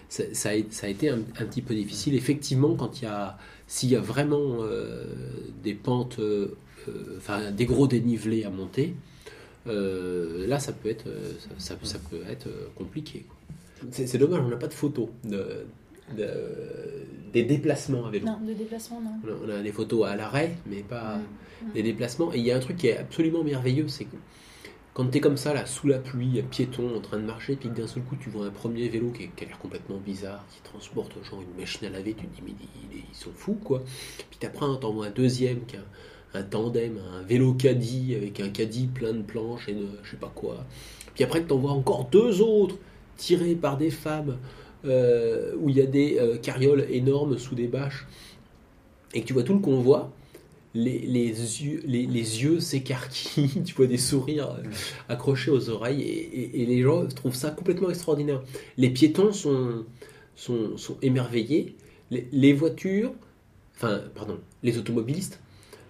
ça, a, ça a été un, un petit peu difficile. Effectivement, quand il y a, s'il y a vraiment euh, des pentes, des gros dénivelés à monter, là ça peut être, ça, ça- peut être compliqué. C'est dommage, on n'a pas de de- des déplacements à vélo. Non, de déplacement, non. On a- des photos à l'arrêt, mais pas des déplacements. Et il y a un truc qui est absolument merveilleux, c'est que quand tu es comme ça, là, sous la pluie, piéton, en train de marcher, puis que d'un seul coup, tu vois un premier vélo qui, qui a l'air complètement bizarre, qui transporte genre une machine à laver, tu te dis, mais ils, ils sont fous, quoi. Puis après, t'en vois un deuxième qui a un tandem, un vélo caddie, avec un caddie plein de planches et de je sais pas quoi. Puis après, t'en vois encore deux autres tirés par des femmes, euh, où il y a des euh, carrioles énormes sous des bâches, et que tu vois tout le convoi, les, les yeux, les, les yeux s'écarquillent, tu vois des sourires euh, accrochés aux oreilles, et, et- et les gens trouvent ça complètement extraordinaire. Les piétons sont, sont, sont émerveillés, les, les voitures, enfin, pardon, les automobilistes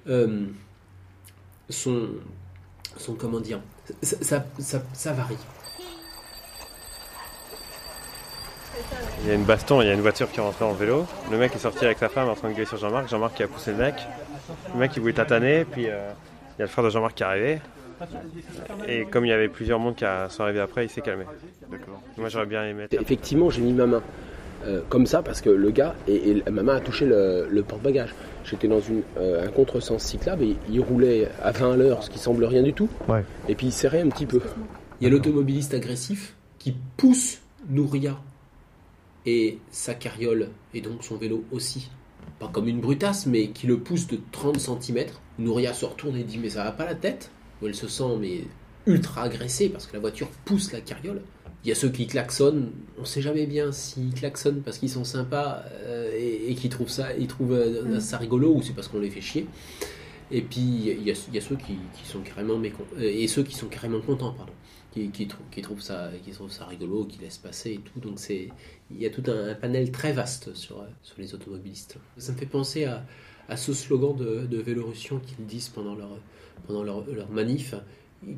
euh, sont, sont, comment dire, ça, ça, ça- ça varie. Il y a une baston, il y a une voiture qui est rentrée en vélo. Le mec est sorti avec sa femme en train de gueuler sur Jean-Marc. Jean-Marc qui a poussé le mec. Le mec il voulait tataner, puis euh, il y a le frère de Jean-Marc qui est arrivé. Et comme il y avait plusieurs mondes qui sont arrivés après, il s'est calmé. D'accord. Moi j'aurais bien aimé. être- Effectivement, j'ai mis ma main euh, comme ça parce que le gars, et, et ma main a touché le, le porte-bagages. J'étais dans une, euh, un contresens cyclable et il roulait à 20 à l'heure, ce qui semble rien du tout. Ouais. Et puis il serrait un petit peu. Il y a l'automobiliste agressif qui pousse Nouria et sa carriole et donc son vélo aussi. Pas comme une brutasse, mais qui le pousse de 30 cm. Nouria se retourne et dit Mais ça va pas la tête Où elle se sent mais ultra agressée parce que la voiture pousse la carriole. Il y a ceux qui klaxonnent, on sait jamais bien s'ils klaxonnent parce qu'ils sont sympas euh, et, et qu'ils trouvent ça, ils trouvent euh, Mm. ça rigolo ou c'est parce qu'on les fait chier. Et puis il y a, il y a ceux qui, qui sont carrément mécon- euh, et ceux qui sont carrément contents, pardon, qui, qui, trou- qui trouvent ça, qui trouvent ça rigolo, qui laissent passer et tout. Donc c'est, il y a tout un, un panel très vaste sur, euh, sur les automobilistes. Ça me fait penser à, à ce slogan de, de Vélorussion qu'ils disent pendant leur, pendant leur, leur manif,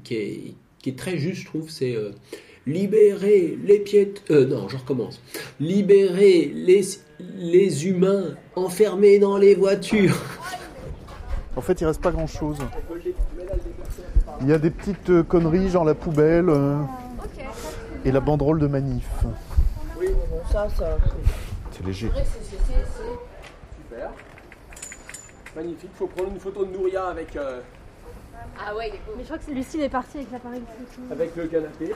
qui est, qui est très juste, je trouve. C'est euh, libérez les piètes. Euh, non, je recommence. Libérez les, les humains enfermés dans les voitures. En fait, il reste pas grand chose. Il y a des petites conneries, genre la poubelle euh, et la banderole de manif. Oui, ça, ça. C'est léger. Super. Magnifique. Faut prendre une photo de Nouria avec, euh, Ah ouais, il est beau. Mais je crois que Lucille est partie avec l'appareil photo. avec le canapé.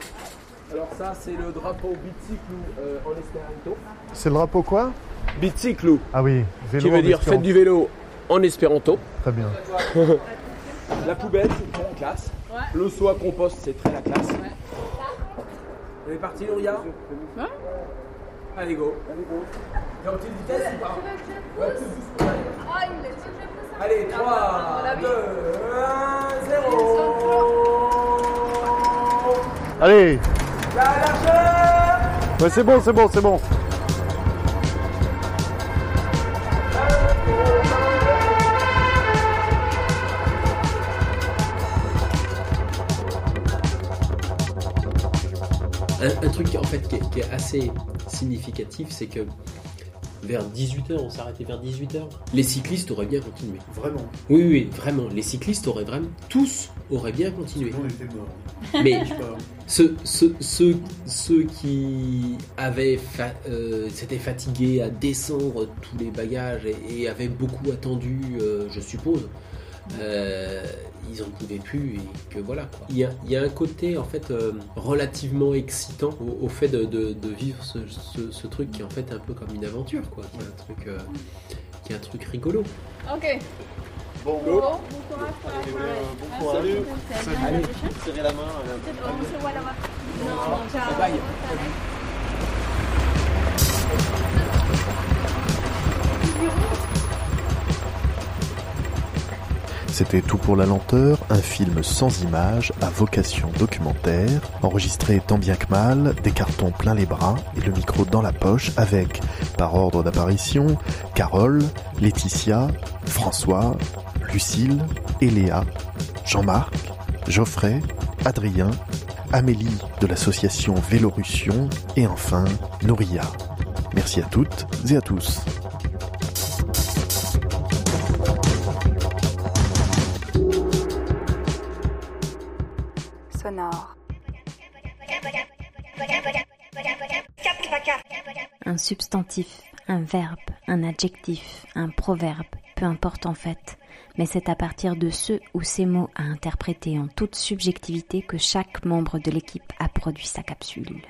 Alors ça, c'est le drapeau Biciclou euh, en espéranto. C'est le drapeau quoi? Biciclou. Ah oui, vélo qui veut dire faites du vélo en espéranto. Très bien. la poubelle, c'est très la classe. Le à compost, c'est très la classe. On est parti, Nouria? Allez, go. T'es en petite vitesse ou pas Ouais, tout doucement. Allez, 3, 2, 1, 0. Allez La largeur Ouais, c'est bon, c'est bon, c'est bon. Un, un truc en fait qui est, qui est assez significatif, c'est que vers 18h, on s'arrêtait vers 18h, les cyclistes auraient bien continué. Vraiment Oui, oui, vraiment. Les cyclistes auraient vraiment, tous auraient bien continué. On était morts. Mais ceux, ceux, ceux, ceux qui avaient fa- euh, s'étaient fatigués à descendre tous les bagages et, et avaient beaucoup attendu, euh, je suppose, euh, ils en pouvaient plus et que voilà. Quoi. Il, y a, il y a un côté en fait euh, relativement excitant au, au fait de, de- de vivre ce, ce- ce truc qui est en fait un peu comme une aventure, quoi. Qui est un truc, euh, qui est un truc rigolo. Ok. Bon, Bon, bon courage pour la soirée. bon courage. Salut. Allez, serrez la main. On se voit là-bas. Non, ciao. Bye. C'était Tout pour la lenteur, un film sans images à vocation documentaire, enregistré tant bien que mal, des cartons plein les bras et le micro dans la poche avec, par ordre d'apparition, Carole, Laetitia, François, Lucille, Eléa, Jean-Marc, Geoffrey, Adrien, Amélie de l'association Vélorussion et enfin Nouria. Merci à toutes et à tous. Substantif, un verbe, un adjectif, un proverbe, peu importe en fait, mais c'est à partir de ce ou ces mots à interpréter en toute subjectivité que chaque membre de l'équipe a produit sa capsule.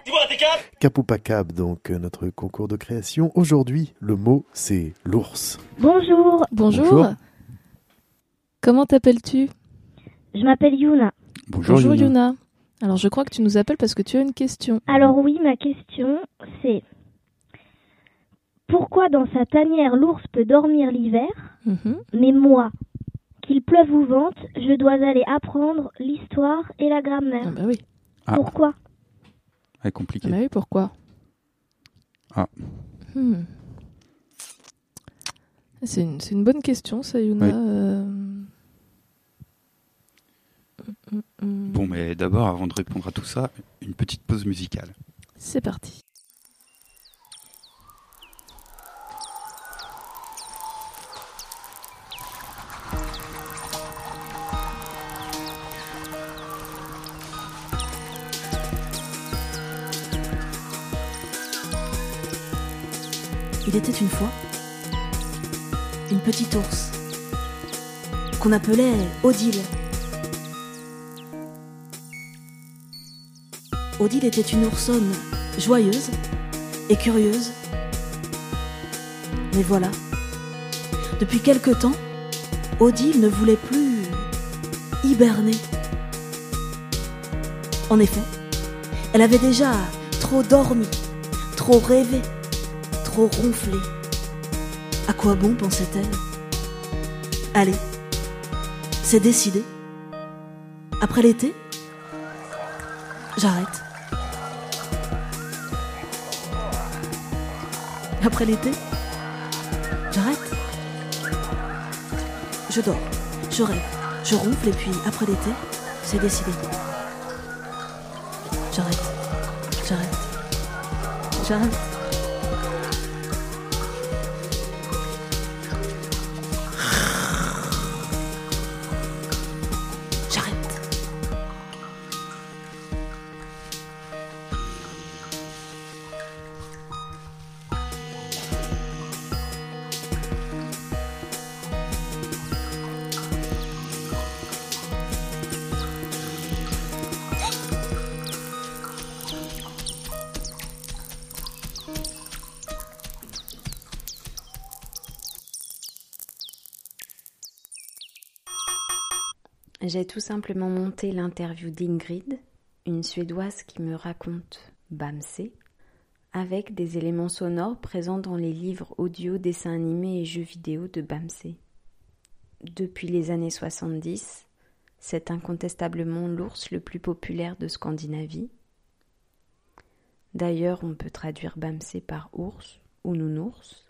Cap ou pas cap, donc euh, notre concours de création. Aujourd'hui, le mot c'est l'ours. Bonjour. Bonjour. Comment t'appelles-tu? Je m'appelle Yuna. Bonjour, Yuna. Alors je crois que tu nous appelles parce que tu as une question. Alors oui, ma question c'est pourquoi dans sa tanière l'ours peut dormir l'hiver, Mhm. mais moi, qu'il pleuve ou vente, je dois aller apprendre l'histoire et la grammaire. Ah bah oui. Ah. Pourquoi? Ah bah oui, pourquoi? Ah. Hmm. C'est une, bonne question, ça, Yuna. Oui. Euh, mm, mm, mm. Bon, mais d'abord, avant de répondre à tout ça, une petite pause musicale. C'est parti. Il était une fois une petite ours qu'on appelait Odile. Odile était une oursonne joyeuse et curieuse. Mais voilà, depuis quelque temps, Odile ne voulait plus hiberner. En effet, elle avait déjà trop dormi, trop rêvé, trop. À quoi bon, pensait-elle? Allez, c'est décidé. Après l'été, j'arrête. Après l'été, j'arrête. Je dors, je rêve, je ronfle et puis après l'été, c'est décidé. J'arrête. J'arrête. J'arrête. J'ai tout simplement monté l'interview d'Ingrid, une Suédoise qui me raconte Bamse, avec des éléments sonores présents dans les livres audio, dessins animés et jeux vidéo de Bamse. Depuis les années 70, c'est incontestablement l'ours le plus populaire de Scandinavie. D'ailleurs, on peut traduire Bamse par ours ou nounours.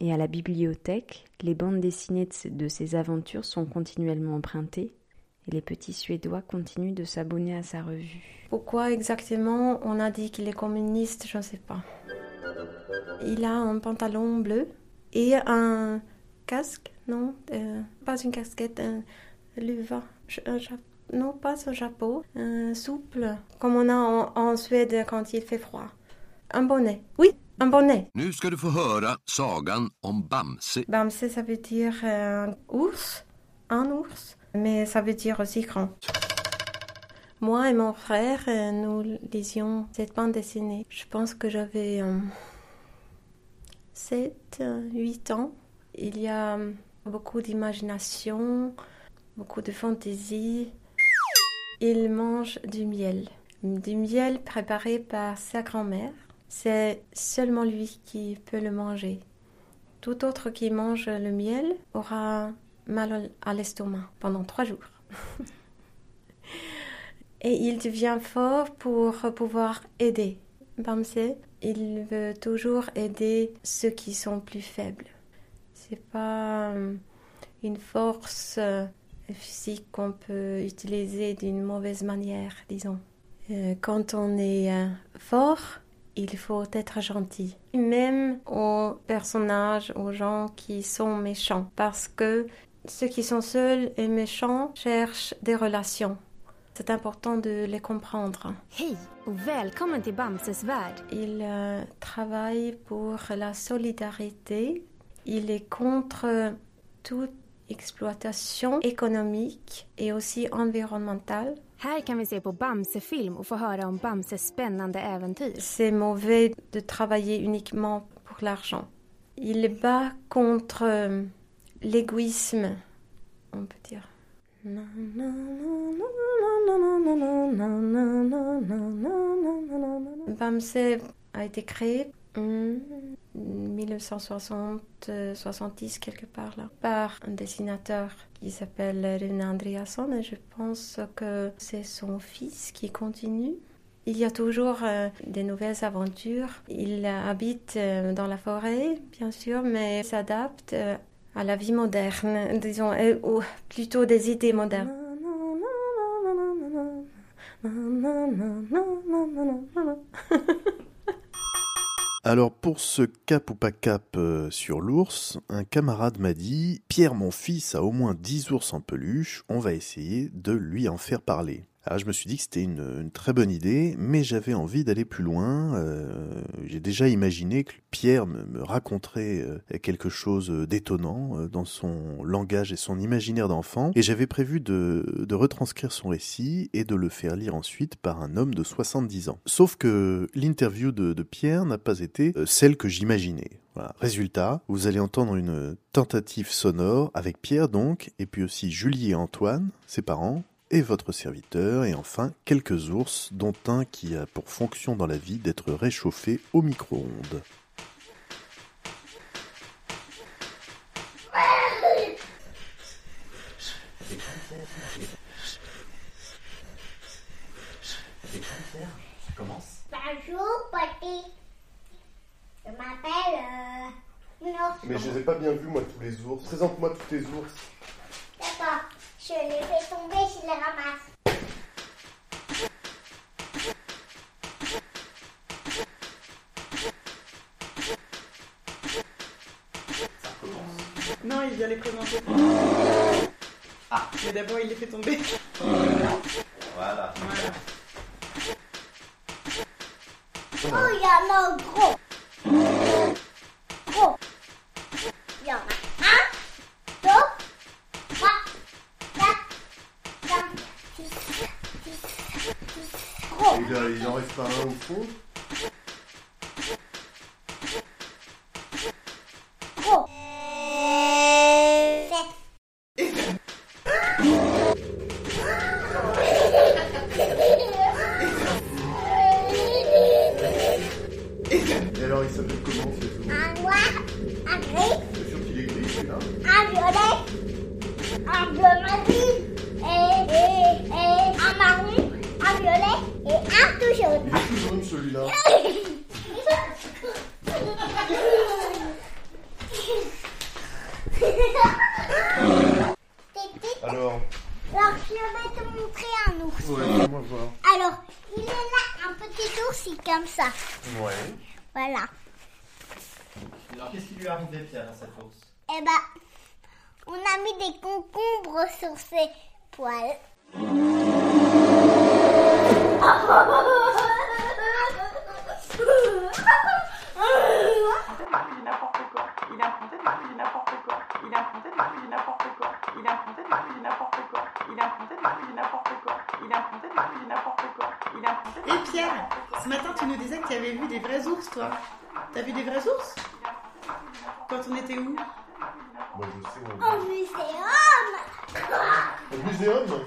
Et à la bibliothèque, les bandes dessinées de ces aventures sont continuellement empruntées et les petits Suédois continuent de s'abonner à sa revue. Pourquoi exactement on a dit qu'il est communiste, je ne sais pas. Il a un pantalon bleu et un casque, non, euh, pas une casquette, un luva, non, pas un chapeau, un souple, comme on a en Suède quand il fait froid. Un bonnet, oui, un bonnet. Nu ska du få höra sagan om Bamse. Bamse, ça veut dire euh, ours, un ours, mais ça veut dire aussi grand. Moi et mon frère, euh, nous lisions cette bande dessinée. Je pense que j'avais 7, 8 ans. Il y a euh, beaucoup d'imagination, beaucoup de fantaisie. Il mange du miel. Du miel préparé par sa grand-mère. C'est seulement lui qui peut le manger. Tout autre qui mange le miel aura mal à l'estomac pendant trois jours. Et il devient fort pour pouvoir aider. Bamse, il veut toujours aider ceux qui sont plus faibles. C'est pas euh, une force euh, physique qu'on peut utiliser d'une mauvaise manière, disons. Euh, Quand on est fort, il faut être gentil. Même aux personnages, aux gens qui sont méchants. Parce que ceux qui sont seuls et méchants cherchent des relations. C'est important de les comprendre. Hej och välkommen till Bamses värld. Il euh, travaille pour la solidarité. Il est contre toute exploitation économique et aussi environnementale. C'est mauvais de travailler uniquement pour l'argent. Il bat contre euh, l'égoïsme, on peut dire. Bamse a été créé en 1960-70 quelque part là par un dessinateur qui s'appelle Rune Andreasson et je pense que c'est son fils qui continue. Il y a toujours euh, des nouvelles aventures. Il euh, habite euh, dans la forêt, bien sûr, mais s'adapte euh, à la vie moderne, disons, ou plutôt des idées modernes. Alors pour ce cap ou pas cap euh, sur l'ours, un camarade m'a dit Pierre mon fils a au moins 10 ours en peluche, on va essayer de lui en faire parler. Alors je me suis dit que c'était une, très bonne idée, mais j'avais envie d'aller plus loin. Euh, J'ai déjà imaginé que Pierre me, raconterait euh, quelque chose d'étonnant euh, dans son langage et son imaginaire d'enfant, et j'avais prévu de, retranscrire son récit et de le faire lire ensuite par un homme de 70 ans. Sauf que l'interview de, Pierre n'a pas été celle que j'imaginais. Résultat, vous allez entendre une tentative sonore avec Pierre donc, et puis aussi Julie et Antoine, ses parents, et votre serviteur, et enfin quelques ours, dont un qui a pour fonction dans la vie d'être réchauffé au micro-ondes. commence. Bonjour. Je m'appelle euh, une ours. Mais je les ai pas bien vus, moi, tous les ours. Présente-moi tous tes ours. D'accord, je les fais tomber, je les ramasse. Ça recommence. Non, il vient les présenter. Ah Mais d'abord, il les fait tomber. Voilà. Oh, il y en a un gros. Gros. Il y en a Gros. Il, il en reste pas un au fond Gros. Et alors, il s'appelle comment ce tout Un noir, un gris, C'est sûr qu'il est gris, celui-là un violet, un bleu marine et, et, et un marron, un violet et un tout jaune. Il est tout jaune, celui-là. Alors Alors, je vais te montrer un ours. Ouais, fais-moi voir. Alors, il est là, un petit ours, il est comme ça. Ouais. Voilà. Alors, qu'est-ce qui lui est arrivé, Pierre, à cette ours Eh ben, on a mis des concombres sur ses poils. n'importe quoi. Il est implanté de il est n'importe quoi. Il est implanté de il est n'importe quoi. Il est implanté de il est n'importe quoi. Il est implanté de il est n'importe quoi. Il est implanté de il est n'importe quoi. Il est implanté de Et Pierre, ce matin tu nous disais que tu avais vu des vrais ours, toi. T'as vu des vrais ours Quand on était où Moi, je sais. Au On... muséum Au muséum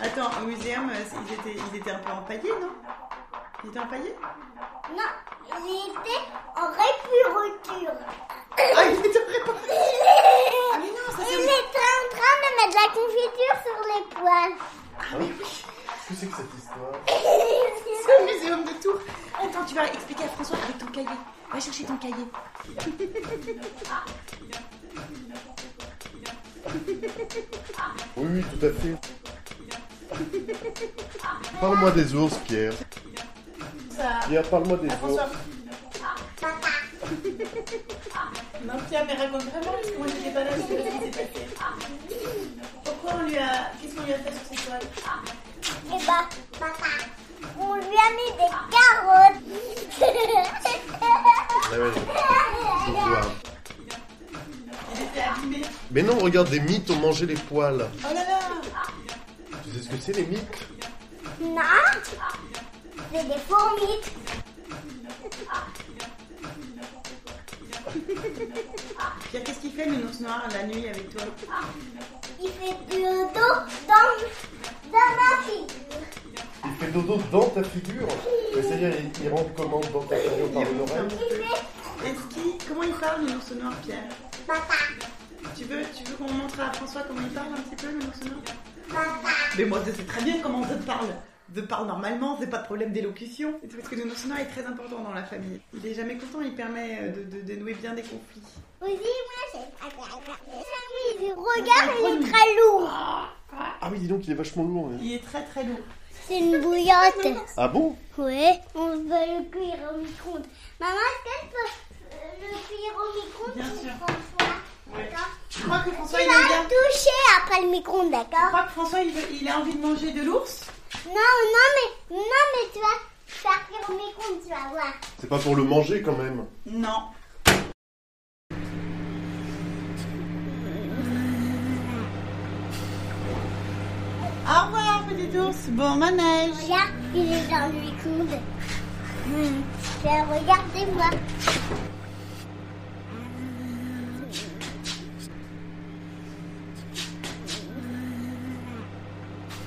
Attends, au muséum, euh, ils étaient, ils étaient un peu empaillés, non Ils étaient empaillés Non, il était en répuriture. Ah, il était préparé Ah, mais non, ça Il était en train de mettre de la confiture sur les poils. Ah oui Qu'est-ce que c'est que cette histoire C'est au muséum de Tours. Attends, tu vas expliquer à François avec ton cahier. Va chercher ton cahier. Oui, oui, tout à fait. Parle-moi des ours, Pierre. Ça... Pierre, parle-moi des François. ours. Non, Pierre, mais raconte vraiment, parce que moi j'étais pas là, je sais pas ce qui s'est passé. Pourquoi on lui a. Qu'est-ce qu'on lui a fait sur ses toiles Eh ben, papa, on lui a mis des carottes. Ah ouais, je vois. Il était abîmé. Mais non, regarde, des mythes ont mangé les poils. Oh là là Tu sais ce que c'est, les mythes? C'est des fourmis. Pierre, qu'est-ce qu'il fait le ours noir la nuit avec toi Il fait du dos dans, dans ma figure. Il fait dodo dans ta figure Mais C'est-à-dire, il, il rentre comment dans ta figure par une oreille Est-ce qu'il. Comment il parle le ours noir, Pierre papa, Tu veux, tu veux qu'on montre à François comment il parle un petit peu le ours noir papa. Mais moi, je sais très bien comment je parle. Je parle normalement, c'est pas de problème d'élocution. Parce que le noir est très important dans la famille. Il est jamais content, il permet euh, de, de dénouer bien des conflits. Aussi, moi, c'est... Regarde, il est très lourd. Ah oui, dis donc, il est vachement lourd. hein. Il est très très lourd. C'est une bouillotte. Ah bon? Oui, on peut le cuire au micro-ondes. Maman, est-ce qu'elle peut euh, le cuire au micro-ondes Bien sûr. François? D'accord Je crois que François, Tu il aime vas bien. le toucher après le micro-ondes, Je d'accord crois que François, il, veut- il a envie de manger de l'ours. Non, non, mais, non, mais tu vas faire au micro-ondes, tu vas voir. C'est pas pour le manger quand même. Non. Au revoir, petit ours. Bon manège. Regarde, il est dans le micro-ondes. Hmm. Regardez-moi.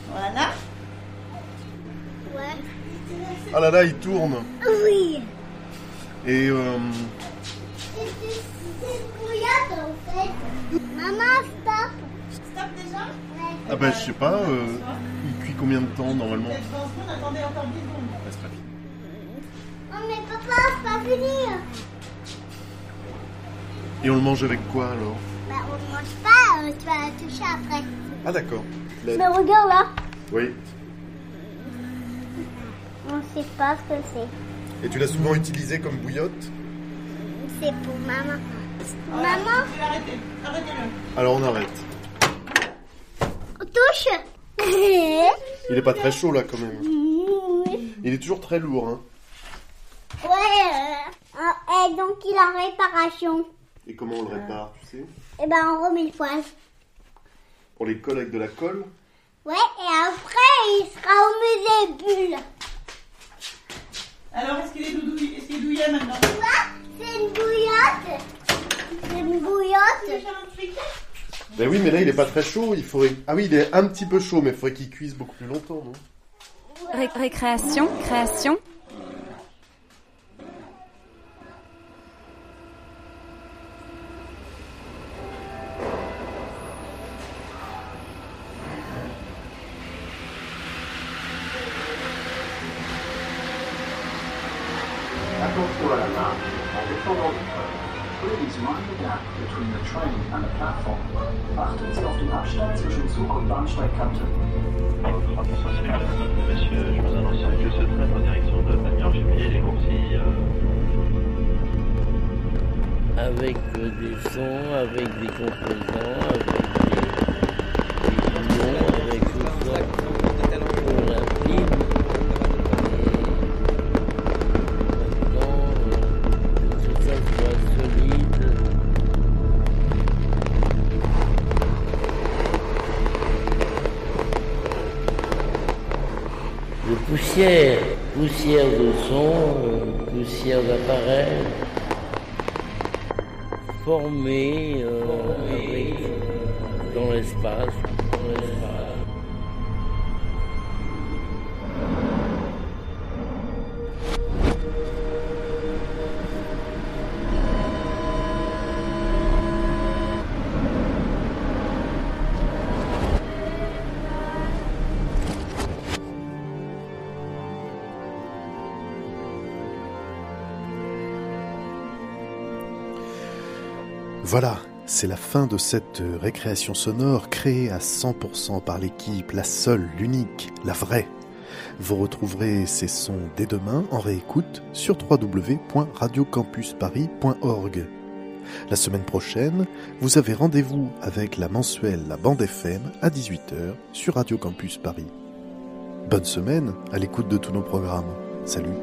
Voilà. Ouais. Ah là là, il tourne. Oui. Et euh, C'est en fait. Maman, stop. Stop déjà Ouais. ah bah je sais pas, euh, il cuit combien de temps normalement Peut-être 20 secondes, attendez encore 10 secondes. Ah, c'est pas fini. Oh, mais papa, c'est pas fini. Et on le mange avec quoi alors Bah, on ne mange pas, euh, tu vas la toucher après. Ah d'accord. La- Mais regarde là. Oui. On sait pas ce que c'est. Et tu l'as souvent utilisé comme bouillotte c'est pour maman. Voilà, Maman, je vais l'arrêter. Arrêtez-le. Alors on arrête. touche. Il est pas très chaud là quand même. Il est toujours très lourd. Hein. Ouais, euh, et donc il est en réparation. Et comment on le répare, tu sais? Et ben on remet le poing. On les colle avec de la colle? Ouais, et après il sera au musée Bulle. Alors, est-ce qu'il est doudouille Est-ce qu'il est douillet maintenant? C'est une bouillotte. C'est une bouillotte. Ben oui, mais là il est pas très chaud. Il faudrait. Ah oui, il est un petit peu chaud, mais il faudrait qu'il cuise beaucoup plus longtemps, non? Ré- récréation, création. Monsieur, je vous annonce que ce train en direction de les Coursilles. avec euh, des sons, avec des composants, avec des, poussière de son, euh, poussière d'appareil formé euh, euh, dans l'espace. Voilà, c'est la fin de cette récréation sonore créée à 100% par l'équipe, la seule, l'unique, la vraie. Vous retrouverez ces sons dès demain en réécoute sur www.radiocampusparis.org. La semaine prochaine, vous avez rendez-vous avec la mensuelle La Bande FM à 18h sur Radio Campus Paris. Bonne semaine à l'écoute de tous nos programmes. Salut